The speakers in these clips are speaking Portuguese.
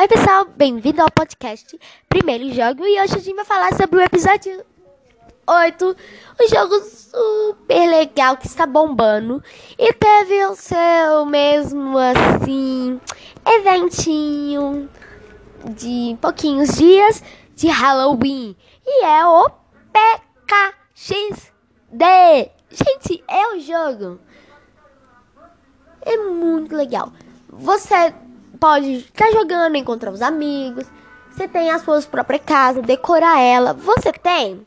Oi pessoal, bem-vindo ao podcast Primeiro Jogo e hoje a gente vai falar sobre o episódio 8, um jogo super legal que está bombando e teve o seu mesmo assim eventinho de pouquinhos dias de Halloween e é o PKXD. Gente, é o jogo. É muito legal. Você pode estar jogando, encontrar os amigos. Você tem as suas próprias casas, decorar ela. Você tem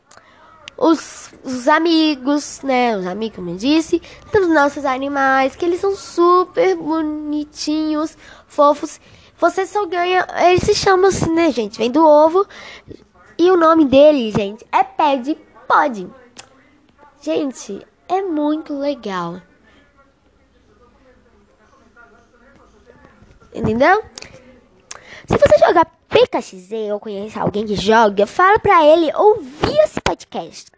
os, os amigos, né? Os amigos, como eu disse. Temos nossos animais, que eles são super bonitinhos, fofos. Você só ganha. Ele se chama assim, né, gente? Vem do ovo. E o nome dele, gente, é Pede Pode. Gente, é muito legal. Entendeu? Se você jogar PKXZ ou conhece alguém que joga, fala pra ele ouvir esse podcast.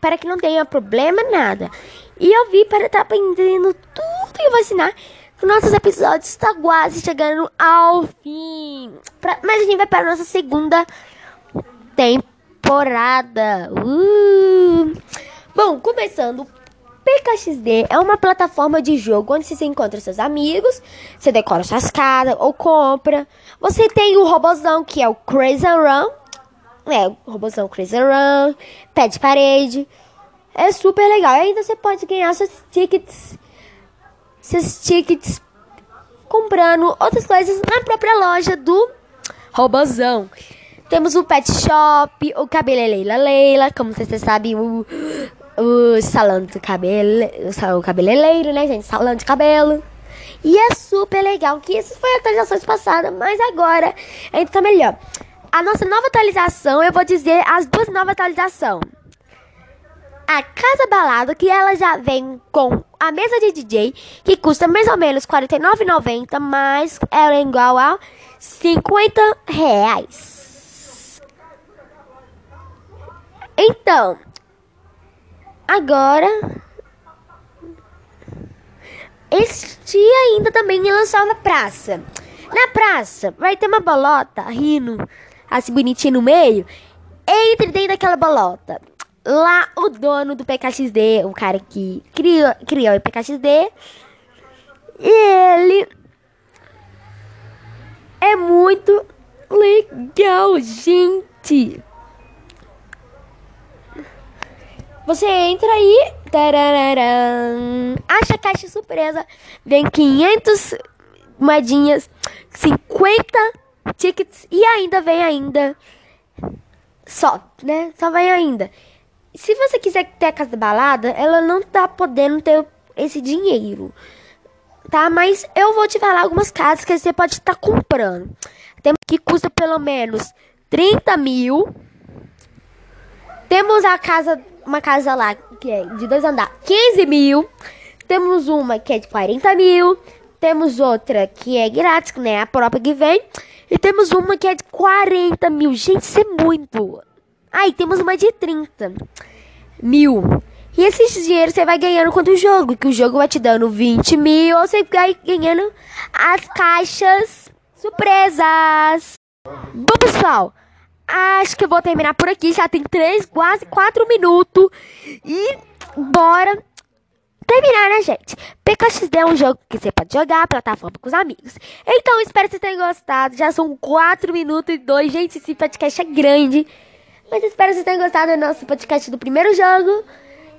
Para que não tenha problema nada. E ouvir para estar tá aprendendo tudo que eu vou ensinar. Nossos episódios estão tá quase chegando ao fim. Pra, mas a gente vai para a nossa segunda temporada. Uh! Bom, começando PKXD é uma plataforma de jogo onde você encontra seus amigos, você decora suas casas ou compra. Você tem o robozão que é o Crazy Run, é, o robozão Crazy Run, pé de parede. É super legal. E ainda você pode ganhar seus tickets, seus tickets comprando outras coisas na própria loja do robozão. Temos o Pet Shop, o Cabeleleila Leila, como vocês sabem, o o salão de cabelo, o cabeleireiro, né, gente? Salão de cabelo. E é super legal, que isso foi atualizações passadas, mas agora ainda tá melhor. A nossa nova atualização, eu vou dizer as duas novas atualizações. A Casa Balada, que ela já vem com a mesa de DJ, que custa mais ou menos R$ 49,90, mas ela é igual a 50 reais. Então, Agora, este ainda também ia lançar na praça. Na praça vai ter uma bolota rindo, assim bonitinho no meio. Entre dentro daquela bolota. Lá o dono do PKXD, o cara que criou, criou o PKXD, ele é muito legal, gente. Você entra aí, tarararam, acha a caixa surpresa, vem 500 moedinhas, 50 tickets e ainda vem ainda só, né? Só vem ainda. Se você quiser ter a casa da balada, ela não tá podendo ter esse dinheiro, tá? Mas eu vou te falar algumas casas que você pode estar tá comprando. Tem que custa pelo menos 30 mil. Temos a casa uma casa lá que é de dois andares, 15 mil. Temos uma que é de 40 mil. Temos outra que é grátis, né? A própria que vem. E temos uma que é de 40 mil. Gente, isso é muito. Aí temos uma de 30 mil. E esses dinheiros você vai ganhando quando o jogo. Que o jogo vai te dando 20 mil. Ou você vai ganhando as caixas surpresas. Bom, pessoal. Acho que eu vou terminar por aqui. Já tem três, quase quatro minutos. E bora terminar, né, gente? PKXD é um jogo que você pode jogar, plataforma com os amigos. Então, espero que vocês tenham gostado. Já são quatro minutos e dois. Gente, esse podcast é grande. Mas espero que vocês tenham gostado do nosso podcast do primeiro jogo.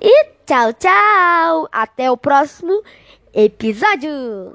E tchau, tchau. Até o próximo episódio.